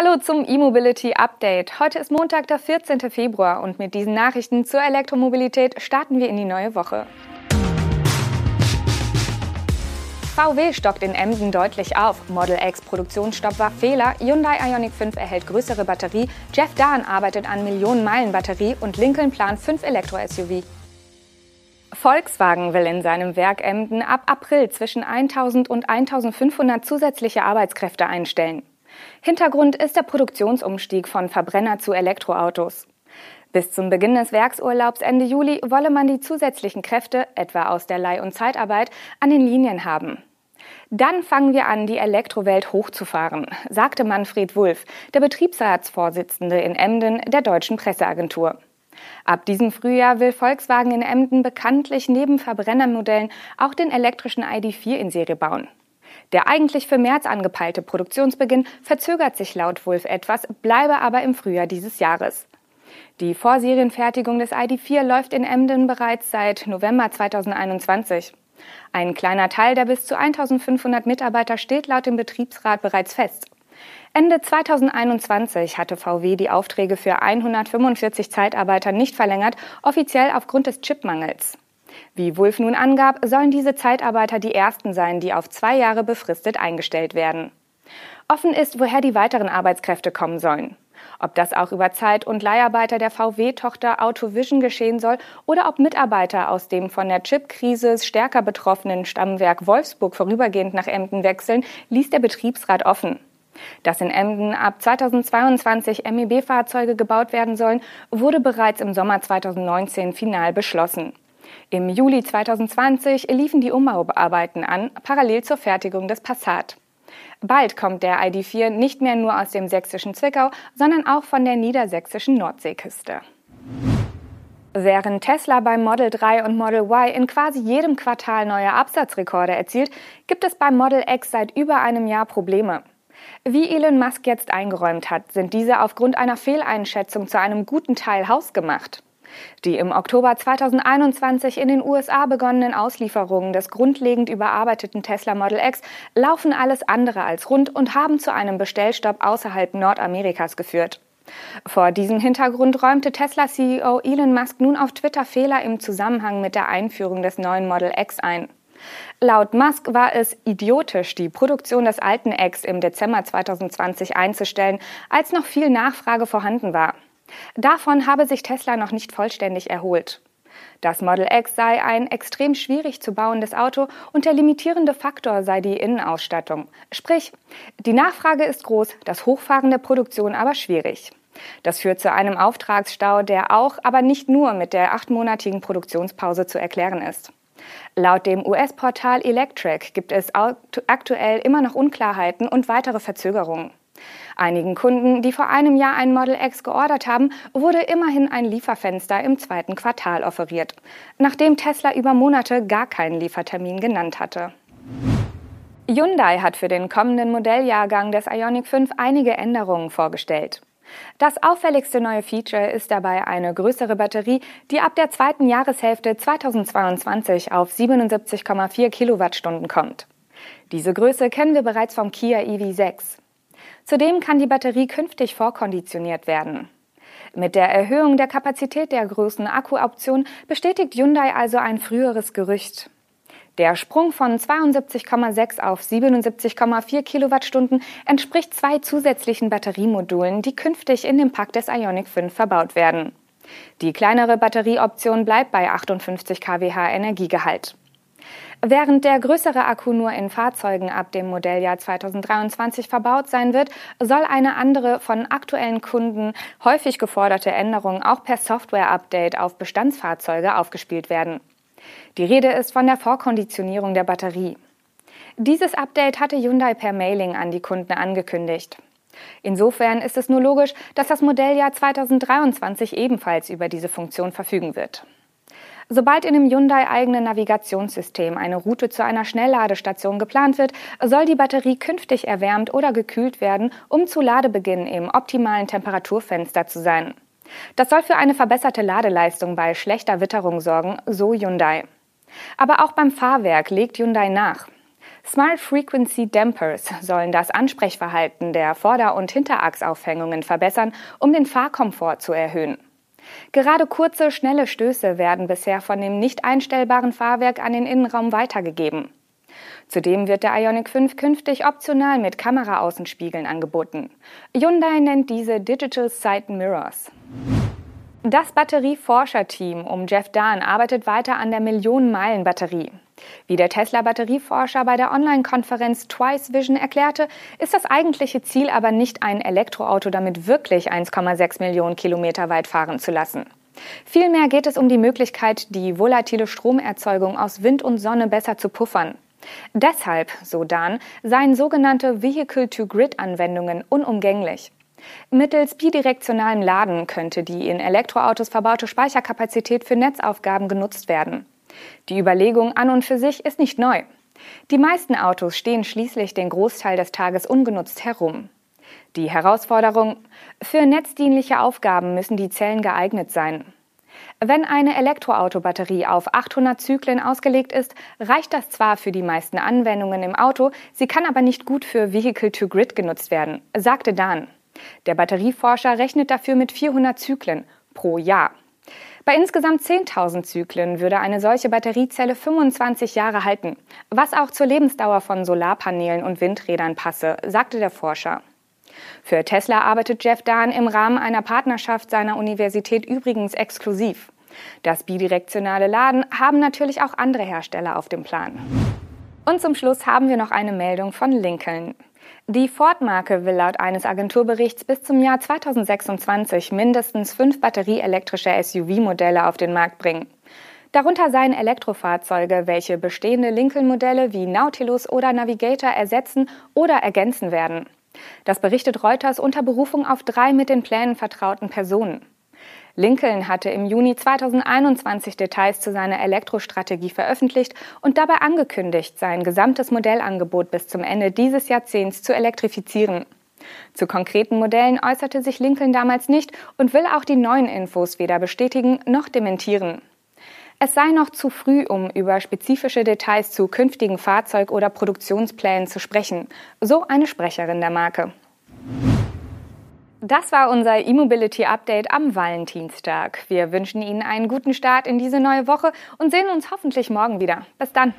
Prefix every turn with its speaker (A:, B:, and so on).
A: Hallo zum E-Mobility Update. Heute ist Montag, der 14. Februar und mit diesen Nachrichten zur Elektromobilität starten wir in die neue Woche. VW stockt in Emden deutlich auf. Model X Produktionsstopp war Fehler. Hyundai Ioniq 5 erhält größere Batterie. Jeff Dahn arbeitet an Millionen-Meilen-Batterie und Lincoln plant 5 Elektro-SUV. Volkswagen will in seinem Werk Emden ab April zwischen 1000 und 1500 zusätzliche Arbeitskräfte einstellen. Hintergrund ist der Produktionsumstieg von Verbrenner zu Elektroautos. Bis zum Beginn des Werksurlaubs Ende Juli wolle man die zusätzlichen Kräfte, etwa aus der Leih- und Zeitarbeit, an den Linien haben. Dann fangen wir an, die Elektrowelt hochzufahren, sagte Manfred Wulff, der Betriebsratsvorsitzende in Emden der deutschen Presseagentur. Ab diesem Frühjahr will Volkswagen in Emden bekanntlich neben Verbrennermodellen auch den elektrischen ID4 in Serie bauen. Der eigentlich für März angepeilte Produktionsbeginn verzögert sich laut Wolf etwas, bleibe aber im Frühjahr dieses Jahres. Die Vorserienfertigung des ID4 läuft in Emden bereits seit November 2021. Ein kleiner Teil der bis zu 1500 Mitarbeiter steht laut dem Betriebsrat bereits fest. Ende 2021 hatte VW die Aufträge für 145 Zeitarbeiter nicht verlängert, offiziell aufgrund des Chipmangels. Wie Wulff nun angab, sollen diese Zeitarbeiter die ersten sein, die auf zwei Jahre befristet eingestellt werden. Offen ist, woher die weiteren Arbeitskräfte kommen sollen. Ob das auch über Zeit- und Leiharbeiter der VW-Tochter Autovision geschehen soll oder ob Mitarbeiter aus dem von der Chipkrise stärker betroffenen Stammwerk Wolfsburg vorübergehend nach Emden wechseln, ließ der Betriebsrat offen. Dass in Emden ab 2022 MEB-Fahrzeuge gebaut werden sollen, wurde bereits im Sommer 2019 final beschlossen. Im Juli 2020 liefen die Umbauarbeiten an, parallel zur Fertigung des Passat. Bald kommt der ID4 nicht mehr nur aus dem sächsischen Zwickau, sondern auch von der niedersächsischen Nordseeküste. Während Tesla beim Model 3 und Model Y in quasi jedem Quartal neue Absatzrekorde erzielt, gibt es beim Model X seit über einem Jahr Probleme. Wie Elon Musk jetzt eingeräumt hat, sind diese aufgrund einer Fehleinschätzung zu einem guten Teil hausgemacht. Die im Oktober 2021 in den USA begonnenen Auslieferungen des grundlegend überarbeiteten Tesla Model X laufen alles andere als rund und haben zu einem Bestellstopp außerhalb Nordamerikas geführt. Vor diesem Hintergrund räumte Tesla-CEO Elon Musk nun auf Twitter Fehler im Zusammenhang mit der Einführung des neuen Model X ein. Laut Musk war es idiotisch, die Produktion des alten X im Dezember 2020 einzustellen, als noch viel Nachfrage vorhanden war. Davon habe sich Tesla noch nicht vollständig erholt. Das Model X sei ein extrem schwierig zu bauendes Auto und der limitierende Faktor sei die Innenausstattung. Sprich, die Nachfrage ist groß, das Hochfahren der Produktion aber schwierig. Das führt zu einem Auftragsstau, der auch, aber nicht nur mit der achtmonatigen Produktionspause zu erklären ist. Laut dem US-Portal Electric gibt es aktuell immer noch Unklarheiten und weitere Verzögerungen. Einigen Kunden, die vor einem Jahr ein Model X geordert haben, wurde immerhin ein Lieferfenster im zweiten Quartal offeriert, nachdem Tesla über Monate gar keinen Liefertermin genannt hatte. Hyundai hat für den kommenden Modelljahrgang des Ioniq 5 einige Änderungen vorgestellt. Das auffälligste neue Feature ist dabei eine größere Batterie, die ab der zweiten Jahreshälfte 2022 auf 77,4 Kilowattstunden kommt. Diese Größe kennen wir bereits vom Kia EV6. Zudem kann die Batterie künftig vorkonditioniert werden. Mit der Erhöhung der Kapazität der größten Akkuoption bestätigt Hyundai also ein früheres Gerücht. Der Sprung von 72,6 auf 77,4 Kilowattstunden entspricht zwei zusätzlichen Batteriemodulen, die künftig in dem Pack des Ioniq 5 verbaut werden. Die kleinere Batterieoption bleibt bei 58 kWh Energiegehalt. Während der größere Akku nur in Fahrzeugen ab dem Modelljahr 2023 verbaut sein wird, soll eine andere von aktuellen Kunden häufig geforderte Änderung auch per Software-Update auf Bestandsfahrzeuge aufgespielt werden. Die Rede ist von der Vorkonditionierung der Batterie. Dieses Update hatte Hyundai per Mailing an die Kunden angekündigt. Insofern ist es nur logisch, dass das Modelljahr 2023 ebenfalls über diese Funktion verfügen wird. Sobald in dem Hyundai-eigenen Navigationssystem eine Route zu einer Schnellladestation geplant wird, soll die Batterie künftig erwärmt oder gekühlt werden, um zu Ladebeginn im optimalen Temperaturfenster zu sein. Das soll für eine verbesserte Ladeleistung bei schlechter Witterung sorgen, so Hyundai. Aber auch beim Fahrwerk legt Hyundai nach. Smart Frequency Dampers sollen das Ansprechverhalten der Vorder- und Hinterachsaufhängungen verbessern, um den Fahrkomfort zu erhöhen. Gerade kurze, schnelle Stöße werden bisher von dem nicht einstellbaren Fahrwerk an den Innenraum weitergegeben. Zudem wird der Ioniq 5 künftig optional mit Kameraaußenspiegeln angeboten. Hyundai nennt diese Digital Side Mirrors. Das Batterieforscherteam um Jeff Dahn arbeitet weiter an der Millionen-Meilen-Batterie. Wie der Tesla-Batterieforscher bei der Online-Konferenz Twice Vision erklärte, ist das eigentliche Ziel aber nicht ein Elektroauto damit wirklich 1,6 Millionen Kilometer weit fahren zu lassen. Vielmehr geht es um die Möglichkeit, die volatile Stromerzeugung aus Wind und Sonne besser zu puffern. Deshalb, so Dan, seien sogenannte Vehicle-to-Grid-Anwendungen unumgänglich. Mittels bidirektionalem Laden könnte die in Elektroautos verbaute Speicherkapazität für Netzaufgaben genutzt werden. Die Überlegung an und für sich ist nicht neu. Die meisten Autos stehen schließlich den Großteil des Tages ungenutzt herum. Die Herausforderung, für netzdienliche Aufgaben müssen die Zellen geeignet sein. Wenn eine Elektroautobatterie auf 800 Zyklen ausgelegt ist, reicht das zwar für die meisten Anwendungen im Auto, sie kann aber nicht gut für Vehicle-to-Grid genutzt werden, sagte Dan. Der Batterieforscher rechnet dafür mit 400 Zyklen pro Jahr. Bei insgesamt 10.000 Zyklen würde eine solche Batteriezelle 25 Jahre halten, was auch zur Lebensdauer von Solarpanelen und Windrädern passe, sagte der Forscher. Für Tesla arbeitet Jeff Dahn im Rahmen einer Partnerschaft seiner Universität übrigens exklusiv. Das bidirektionale Laden haben natürlich auch andere Hersteller auf dem Plan. Und zum Schluss haben wir noch eine Meldung von Lincoln. Die Ford-Marke will laut eines Agenturberichts bis zum Jahr 2026 mindestens fünf batterieelektrische SUV-Modelle auf den Markt bringen. Darunter seien Elektrofahrzeuge, welche bestehende Lincoln-Modelle wie Nautilus oder Navigator ersetzen oder ergänzen werden. Das berichtet Reuters unter Berufung auf drei mit den Plänen vertrauten Personen. Lincoln hatte im Juni 2021 Details zu seiner Elektrostrategie veröffentlicht und dabei angekündigt, sein gesamtes Modellangebot bis zum Ende dieses Jahrzehnts zu elektrifizieren. Zu konkreten Modellen äußerte sich Lincoln damals nicht und will auch die neuen Infos weder bestätigen noch dementieren. Es sei noch zu früh, um über spezifische Details zu künftigen Fahrzeug- oder Produktionsplänen zu sprechen, so eine Sprecherin der Marke. Das war unser E-Mobility Update am Valentinstag. Wir wünschen Ihnen einen guten Start in diese neue Woche und sehen uns hoffentlich morgen wieder. Bis dann.